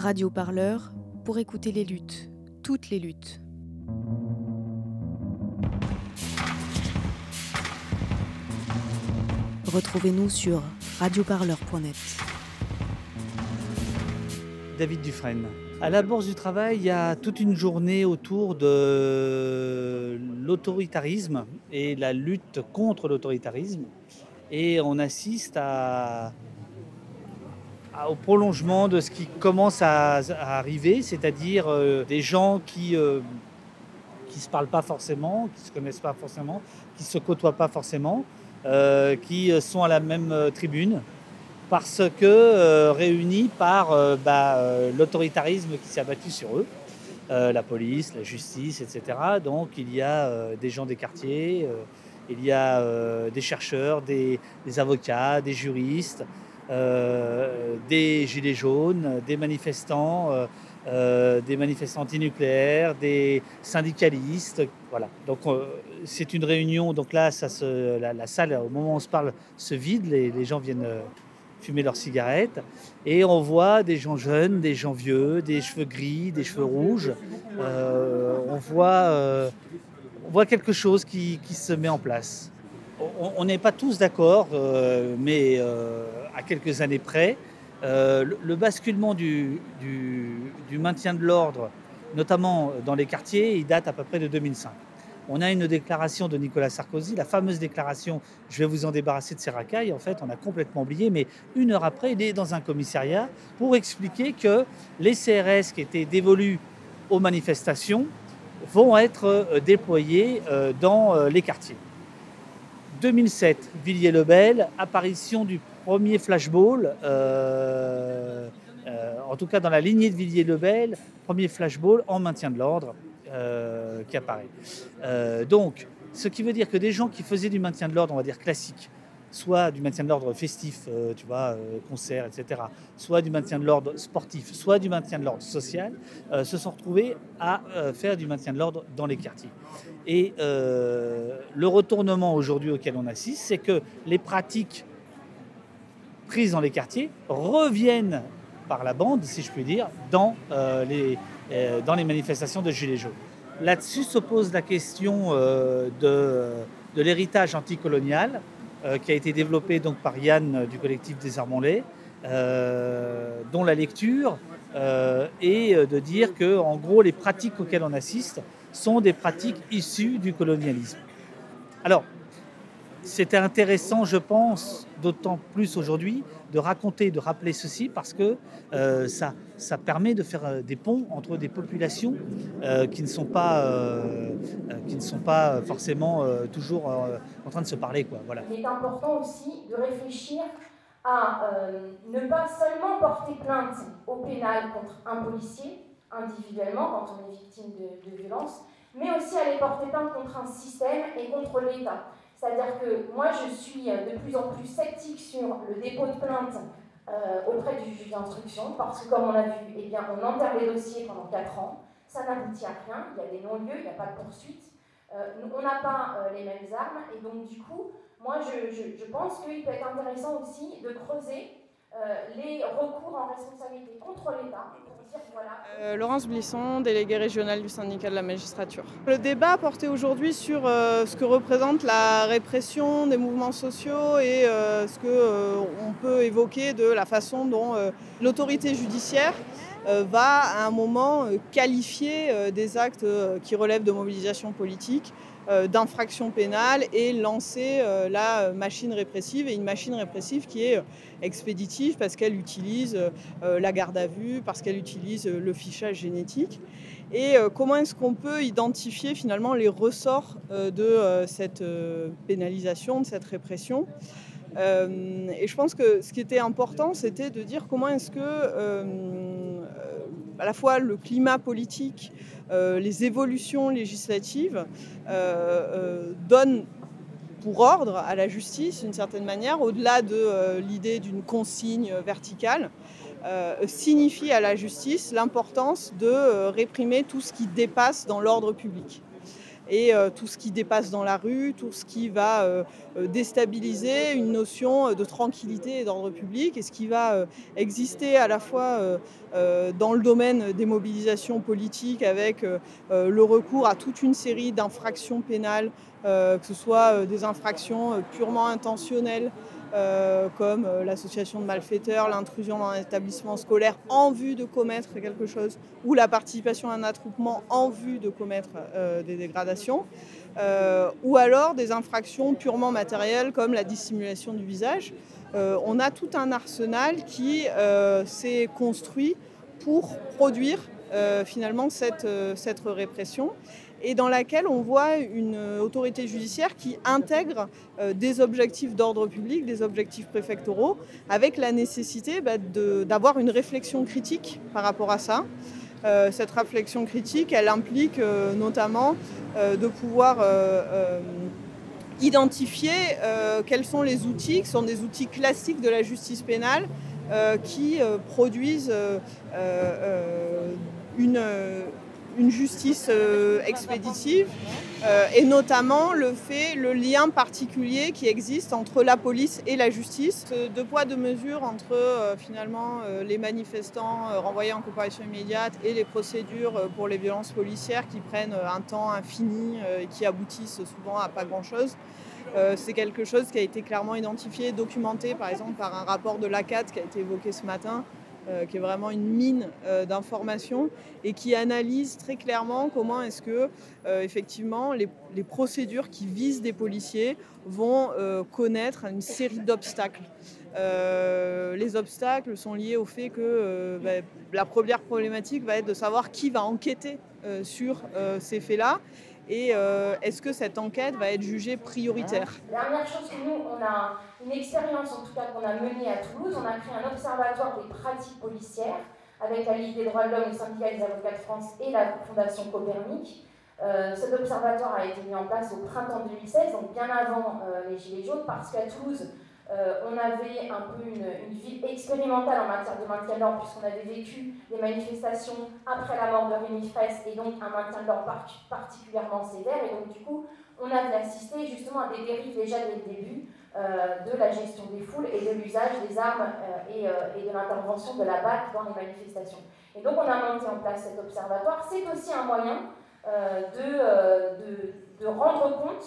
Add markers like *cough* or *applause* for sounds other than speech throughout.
Radio Parleur pour écouter les luttes, toutes les luttes. Retrouvez-nous sur radioparleur.net. David Dufresne. À la Bourse du Travail, il y a toute une journée autour de l'autoritarisme et la lutte contre l'autoritarisme. Et on assiste à, au prolongement de ce qui commence à, arriver, c'est-à-dire euh, des gens qui ne euh, se parlent pas forcément, qui ne se connaissent pas forcément, qui ne se côtoient pas forcément, euh, qui sont à la même tribune, parce que réunis par bah, l'autoritarisme qui s'est abattu sur eux, la police, la justice, etc. Donc il y a des gens des quartiers, il y a des chercheurs, des avocats, des juristes. Euh, des gilets jaunes, des manifestants, euh, euh, des manifestants antinucléaires, des syndicalistes. Voilà. Donc c'est une réunion. Donc là, ça se, la, salle, au moment où on se parle, se vide. Les, gens viennent fumer leurs cigarettes. Et on voit des gens jeunes, des gens vieux, des cheveux gris, des cheveux rouges. on, voit, on voit quelque chose qui, se met en place on n'est pas tous d'accord, euh, mais quelques années près, euh, le, basculement du, maintien de l'ordre, notamment dans les quartiers, il date à peu près de 2005. On a une déclaration de Nicolas Sarkozy, la fameuse déclaration Je vais vous en débarrasser de ces racailles. En fait, on a complètement oublié, mais une heure après, il est dans un commissariat pour expliquer que les CRS qui étaient dévolus aux manifestations vont être déployés dans les quartiers. 2007, Villiers-le-Bel, apparition du premier flashball, euh, euh, en tout cas dans la lignée de Villiers-le-Bel, premier flashball en maintien de l'ordre euh, qui apparaît. donc, ce qui veut dire que des gens qui faisaient du maintien de l'ordre, on va dire classique, soit du maintien de l'ordre festif, tu vois, concert, etc., soit du maintien de l'ordre sportif, soit du maintien de l'ordre social, se sont retrouvés à faire du maintien de l'ordre dans les quartiers. Et le retournement aujourd'hui auquel on assiste, c'est que les pratiques prises dans les quartiers reviennent par la bande, si je puis dire, dans, les, dans les manifestations de Gilets jaunes. Là-dessus s'oppose la question de, de l'héritage anticolonial, euh, qui a été développé donc par Yann euh, du collectif Désarmons-les, euh, dont la lecture est de dire que, en gros, les pratiques auxquelles on assiste sont des pratiques issues du colonialisme. Alors, c'était intéressant, je pense, d'autant plus aujourd'hui, de raconter, de rappeler ceci, parce que euh, ça, ça permet de faire euh, des ponts entre des populations euh, qui, ne sont pas, qui ne sont pas forcément toujours en train de se parler. Quoi. Voilà. Il est important aussi de réfléchir à ne pas seulement porter plainte au pénal contre un policier, individuellement, quand on est victime de, de violence, mais aussi à les porter plainte contre un système et contre l'État. C'est-à-dire que moi, je suis de plus en plus sceptique sur le dépôt de plainte euh, auprès du juge d'instruction, parce que comme on l'a vu, eh bien, on enterre les dossiers pendant 4 ans, ça n'aboutit à rien, il y a des non-lieux, il n'y a pas de poursuite, euh, on n'a pas euh, les mêmes armes, et donc du coup, moi je, je, je pense qu'il peut être intéressant aussi de creuser les recours en responsabilité contre l'État euh, Laurence Blisson, déléguée régionale du syndicat de la magistrature. Le débat portait aujourd'hui sur euh, ce que représente la répression des mouvements sociaux et euh, ce qu'on peut évoquer de la façon dont l'autorité judiciaire va à un moment qualifier des actes qui relèvent de mobilisation politique euh, d'infraction pénale et lancer euh, la machine répressive, et une machine répressive qui est euh, expéditive parce qu'elle utilise la garde à vue, parce qu'elle utilise le fichage génétique. Et comment est-ce qu'on peut identifier finalement les ressorts de cette pénalisation, de cette répression? Et je pense que ce qui était important, c'était de dire comment est-ce que à la fois le climat politique, euh, les évolutions législatives euh, euh, donnent pour ordre à la justice, d'une certaine manière, au-delà de l'idée d'une consigne verticale, signifie à la justice l'importance de réprimer tout ce qui dépasse dans l'ordre public. Et tout ce qui dépasse dans la rue, tout ce qui va déstabiliser une notion de tranquillité et d'ordre public et ce qui va exister à la fois dans le domaine des mobilisations politiques avec le recours à toute une série d'infractions pénales, que ce soit des infractions purement intentionnelles, euh, comme euh, l'association de malfaiteurs, l'intrusion dans un établissement scolaire en vue de commettre quelque chose, ou la participation à un attroupement en vue de commettre euh, des dégradations, ou alors des infractions purement matérielles comme la dissimulation du visage. on a tout un arsenal qui s'est construit pour produire finalement cette, cette répression et dans laquelle on voit une autorité judiciaire qui intègre euh, des objectifs d'ordre public, des objectifs préfectoraux, avec la nécessité bah, d'avoir une réflexion critique par rapport à ça. Euh, cette réflexion critique, elle implique euh, notamment de pouvoir identifier quels sont les outils, qui sont des outils classiques de la justice pénale, qui produisent une une justice euh, expéditive euh, et notamment le fait, le lien particulier qui existe entre la police et la justice. Deux poids, deux mesures entre euh, finalement les manifestants renvoyés en comparution immédiate et les procédures pour les violences policières qui prennent un temps infini et qui aboutissent souvent à pas grand-chose. c'est quelque chose qui a été clairement identifié, documenté par exemple par un rapport de l'ACAT qui a été évoqué ce matin, euh, qui est vraiment une mine euh, d'informations et qui analyse très clairement comment est-ce que euh, effectivement les, procédures qui visent des policiers vont connaître une série d'obstacles. les obstacles sont liés au fait que bah, la première problématique va être de savoir qui va enquêter sur ces faits-là et euh, est-ce que cette enquête va être jugée prioritaire? Dernière chose que nous, on a une expérience en tout cas qu'on a menée à Toulouse, on a créé un observatoire des pratiques policières avec la Ligue des droits de l'homme, le syndicat des avocats de France et la Fondation Copernic. Euh, cet observatoire a été mis en place au printemps 2016, donc bien avant euh, les Gilets jaunes, parce qu'à Toulouse, euh, on avait un peu une, vie expérimentale en matière de maintien de l'ordre, puisqu'on avait vécu des manifestations après la mort de Rémi Fraisse, et donc un maintien de l'ordre particulièrement sévère. Et donc, du coup, on avait assisté justement à des dérives déjà dès le début euh, de la gestion des foules et de l'usage des armes euh, et, de l'intervention de la BAC dans les manifestations. Et donc, on a monté en place cet observatoire. C'est aussi un moyen de, de rendre compte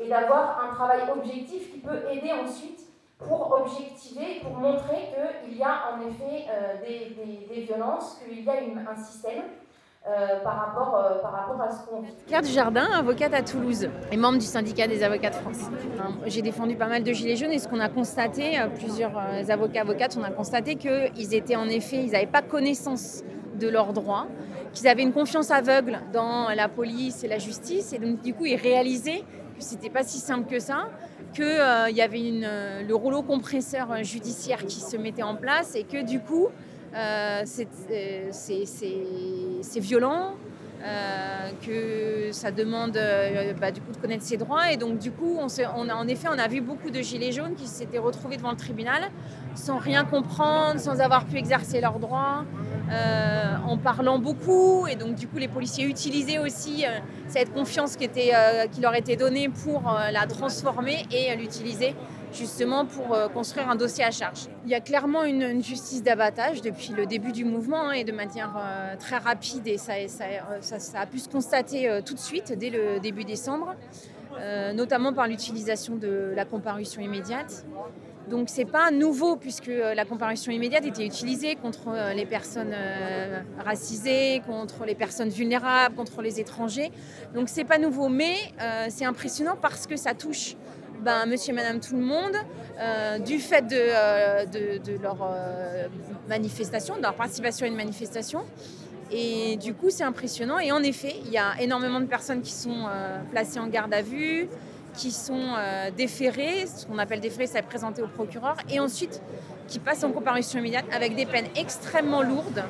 et d'avoir un travail objectif qui peut aider ensuite pour objectiver, pour montrer qu'il y a en effet euh, des, des, violences, qu'il y a un système euh, par, rapport, euh, par rapport à ce qu'on vit. Claire Dujardin, avocate à Toulouse et membre du syndicat des avocats de France. J'ai défendu pas mal de gilets jaunes et ce qu'on a constaté, plusieurs avocats avocates, on a constaté qu'ils étaient en effet, ils n'avaient pas connaissance de leurs droits, qu'ils avaient une confiance aveugle dans la police et la justice et donc du coup ils réalisaient que c'était pas si simple que ça qu'il euh, y avait euh, le rouleau compresseur judiciaire qui se mettait en place et que du coup, euh, c'est violent, que ça demande bah, du coup de connaître ses droits. Et donc du coup on, on a, en effet on a vu beaucoup de gilets jaunes qui s'étaient retrouvés devant le tribunal sans rien comprendre, sans avoir pu exercer leurs droits, euh, en parlant beaucoup. Et donc, du coup, les policiers utilisaient aussi euh, cette confiance euh, qui leur était donnée pour la transformer et l'utiliser justement pour construire un dossier à charge. Il y a clairement une, justice d'abattage depuis le début du mouvement hein, et de manière très rapide et ça, ça, ça, a pu se constater tout de suite dès le début décembre, notamment par l'utilisation de la comparution immédiate. Donc c'est pas nouveau puisque euh, la comparution immédiate était utilisée contre euh, les personnes euh, racisées, contre les personnes vulnérables, contre les étrangers. Donc c'est pas nouveau, mais c'est impressionnant parce que ça touche ben, monsieur et madame tout le monde du fait de, de leur manifestation, de leur participation à une manifestation. Et du coup, c'est impressionnant. Et en effet, il y a énormément de personnes qui sont placées en garde à vue, qui sont euh, déférés, ce qu'on appelle déférés, c'est présenté au procureur, et ensuite qui passent en comparution immédiate avec des peines extrêmement lourdes.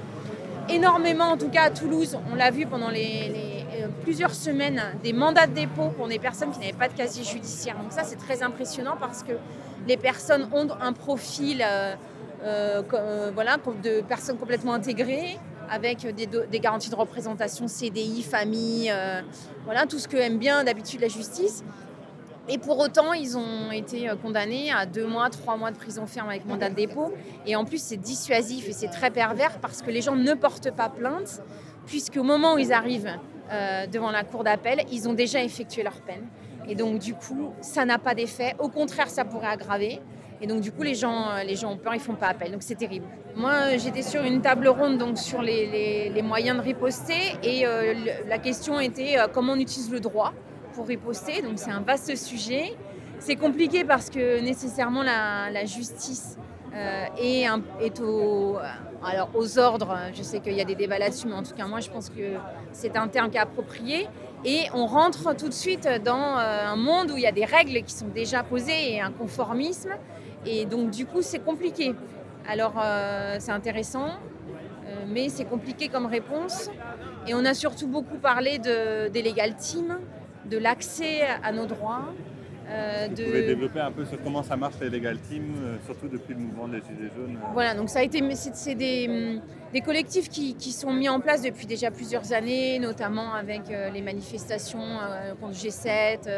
Énormément, en tout cas à Toulouse, on l'a vu pendant les, euh, plusieurs semaines, des mandats de dépôt pour des personnes qui n'avaient pas de casier judiciaire. Donc ça, c'est très impressionnant parce que les personnes ont un profil euh, voilà, de personnes complètement intégrées, avec des, garanties de représentation, CDI, famille, voilà, tout ce que aime bien d'habitude la justice. Et pour autant, ils ont été condamnés à deux mois, trois mois de prison ferme avec mandat de dépôt. Et en plus, c'est dissuasif et c'est très pervers parce que les gens ne portent pas plainte, puisqu'au moment où ils arrivent devant la cour d'appel, ils ont déjà effectué leur peine. Et donc, du coup, ça n'a pas d'effet. Au contraire, ça pourrait aggraver. Et donc, du coup, les gens, euh, les gens ont peur, ils font pas appel. Donc, c'est terrible. Moi, j'étais sur une table ronde donc, sur les, moyens de riposter. Et euh, la question était euh, comment on utilise le droit? Pour riposter. Donc, c'est un vaste sujet. C'est compliqué parce que nécessairement, la, justice est, est au, alors, aux ordres. Je sais qu'il y a des débats là-dessus, mais en tout cas, moi, je pense que c'est un terme qui est approprié. Et on rentre tout de suite dans un monde où il y a des règles qui sont déjà posées et un conformisme. Et donc, du coup, c'est compliqué. Alors, euh, c'est intéressant, euh, mais c'est compliqué comme réponse. Et on a surtout beaucoup parlé de, des legal teams, de l'accès à nos droits. Euh, Vous pouvez développer un peu sur comment ça marche les legal teams, surtout depuis le mouvement des Gilets jaunes Voilà, donc ça a été, c'est des, des, collectifs qui, qui, sont mis en place depuis déjà plusieurs années, notamment avec les manifestations contre G7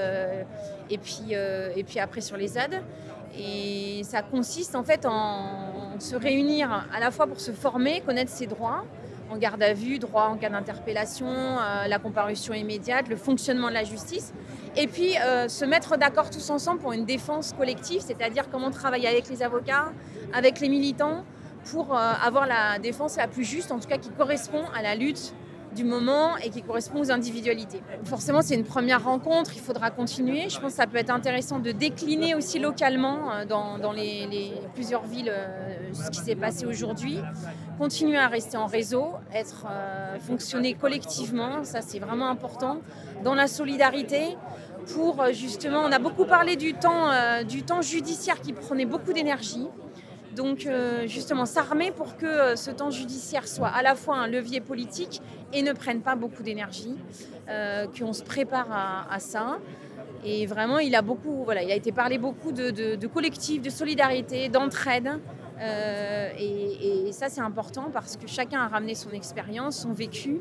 et, puis, et puis après sur les ZAD. Et ça consiste en fait en se réunir à la fois pour se former, connaître ses droits, en garde à vue, droit en cas d'interpellation, euh, la comparution immédiate, le fonctionnement de la justice, et puis euh, se mettre d'accord tous ensemble pour une défense collective, c'est-à-dire comment travailler avec les avocats, avec les militants, pour euh, avoir la défense la plus juste, en tout cas qui correspond à la lutte du moment et qui correspond aux individualités. Forcément, c'est une première rencontre, il faudra continuer. Je pense que ça peut être intéressant de décliner aussi localement euh, dans, les, plusieurs villes euh, ce qui s'est passé aujourd'hui. Continuer à rester en réseau, être euh, fonctionner collectivement, ça c'est vraiment important, dans la solidarité. Pour justement, on a beaucoup parlé du temps, du temps judiciaire qui prenait beaucoup d'énergie. Donc euh, justement s'armer pour que euh, ce temps judiciaire soit à la fois un levier politique et ne prenne pas beaucoup d'énergie, euh, qu'on se prépare à, ça. Et vraiment, il a beaucoup, voilà, il a été parlé beaucoup de, de, collectif, de solidarité, d'entraide. Et, ça, c'est important parce que chacun a ramené son expérience, son vécu.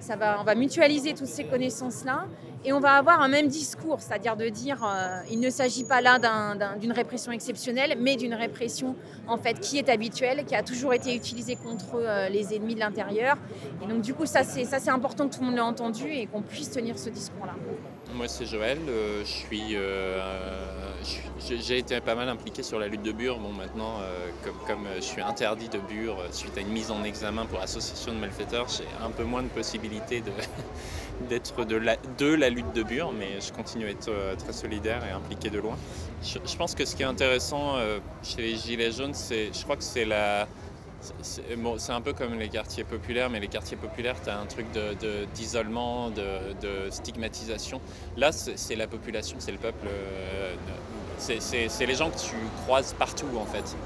Ça va, on va mutualiser toutes ces connaissances-là et on va avoir un même discours, c'est-à-dire de dire euh, il ne s'agit pas là d'une répression exceptionnelle, mais d'une répression en fait qui est habituelle, qui a toujours été utilisée contre euh, les ennemis de l'intérieur. Et donc du coup ça c'est important que tout le monde l'ait entendu et qu'on puisse tenir ce discours-là. Moi c'est Joël, euh, je suis j'ai été pas mal impliqué sur la lutte de Bure. Bon, maintenant, comme, comme, je suis interdit de Bure suite à une mise en examen pour association de malfaiteurs, j'ai un peu moins de possibilités *laughs* d'être de la, lutte de Bure, mais je continue à être euh, très solidaire et impliqué de loin. Je, pense que ce qui est intéressant euh, chez les Gilets jaunes, c'est, je crois que c'est la... C'est, un peu comme les quartiers populaires, mais les quartiers populaires, tu as un truc de, d'isolement, de, stigmatisation. Là, c'est, la population, c'est le peuple. Euh, c'est les gens que tu croises partout, en fait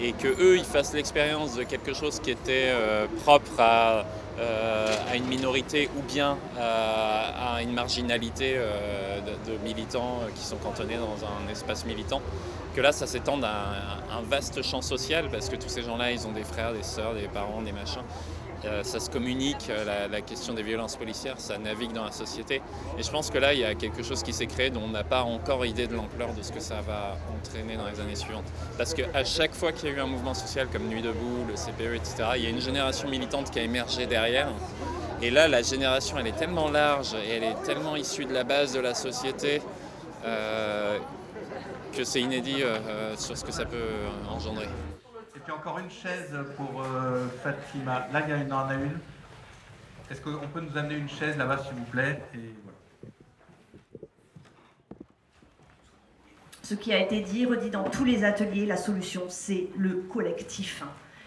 et que eux ils fassent l'expérience de quelque chose qui était euh, propre à, euh, à, une minorité ou bien à, une marginalité euh, de, militants qui sont cantonnés dans un espace militant, que là ça s'étende à un, vaste champ social parce que tous ces gens-là ils ont des frères, des sœurs, des parents, des machins. Euh, ça se communique, euh, la, question des violences policières, ça navigue dans la société. Et je pense que là, il y a quelque chose qui s'est créé dont on n'a pas encore idée de l'ampleur de ce que ça va entraîner dans les années suivantes. Parce qu'à chaque fois qu'il y a eu un mouvement social comme Nuit debout, le CPE, etc., il y a une génération militante qui a émergé derrière. Et là, la génération, elle est tellement large et elle est tellement issue de la base de la société euh, que c'est inédit sur ce que ça peut engendrer puis encore une chaise pour euh, Fatima. Là, il y en a une. Est-ce qu'on peut nous amener une chaise là-bas, s'il vous plaît? Ce qui a été dit, redit dans tous les ateliers, la solution, c'est le collectif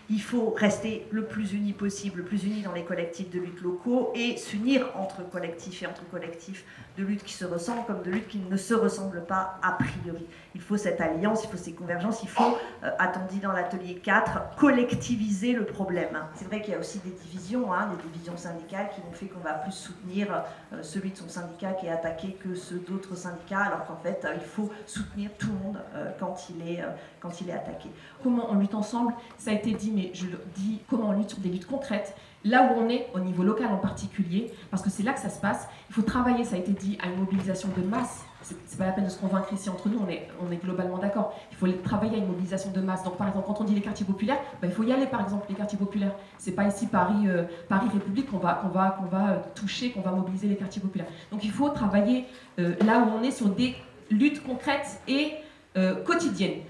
il faut rester le plus uni possible, le plus uni dans les collectifs de lutte locaux et s'unir entre collectifs et entre collectifs de lutte qui se ressemblent comme de lutte qui ne se ressemblent pas a priori. Il faut cette alliance, il faut ces convergences, il faut, euh, dit dans l'atelier 4, collectiviser le problème. C'est vrai qu'il y a aussi des divisions, hein, des divisions syndicales qui ont fait qu'on va plus soutenir euh, celui de son syndicat qui est attaqué que ceux d'autres syndicats, alors qu'en fait, euh, il faut soutenir tout le monde quand, il est, quand il est attaqué. Comment on lutte ensemble? Ça a été dit mais je le dis comment on lutte sur des luttes concrètes, là où on est, au niveau local en particulier, parce que c'est là que ça se passe. Il faut travailler, ça a été dit, à une mobilisation de masse. C'est pas la peine de se convaincre ici entre nous, on est, globalement d'accord. Il faut travailler à une mobilisation de masse. Donc, par exemple, quand on dit les quartiers populaires, ben, il faut y aller, par exemple, les quartiers populaires. C'est pas ici Paris, euh, Paris République qu'on va, qu'on va, qu'on va euh, toucher, qu'on va mobiliser les quartiers populaires. Donc, il faut travailler euh, là où on est sur des luttes concrètes et quotidiennes.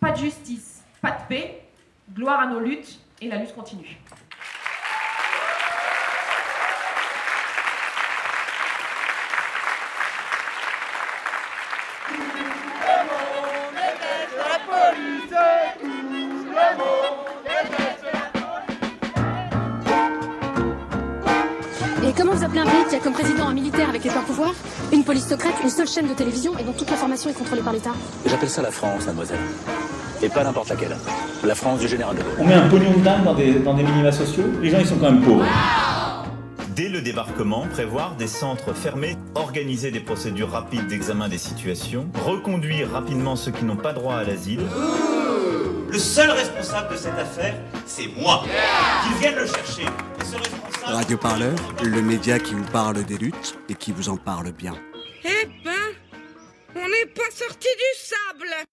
Pas de justice, pas de paix, gloire à nos luttes et la lutte continue. Et comment vous appelez un pays qui a comme président un militaire avec les pleins pouvoirs, une police secrète, une seule chaîne de télévision et dont toute l'information est contrôlée par l'État? J'appelle ça la France, mademoiselle. Et pas n'importe laquelle. La France du général de Gaulle. On met un pognon de dingue dans des, dans des minima sociaux, les gens ils sont quand même pauvres. Dès le débarquement, prévoir des centres fermés, organiser des procédures rapides d'examen des situations, reconduire rapidement ceux qui n'ont pas droit à l'asile. Le seul responsable de cette affaire, c'est moi. Qu'ils viennent le chercher. Radio Parleur, le média qui vous parle des luttes et qui vous en parle bien. Eh ben, on n'est pas sorti du sable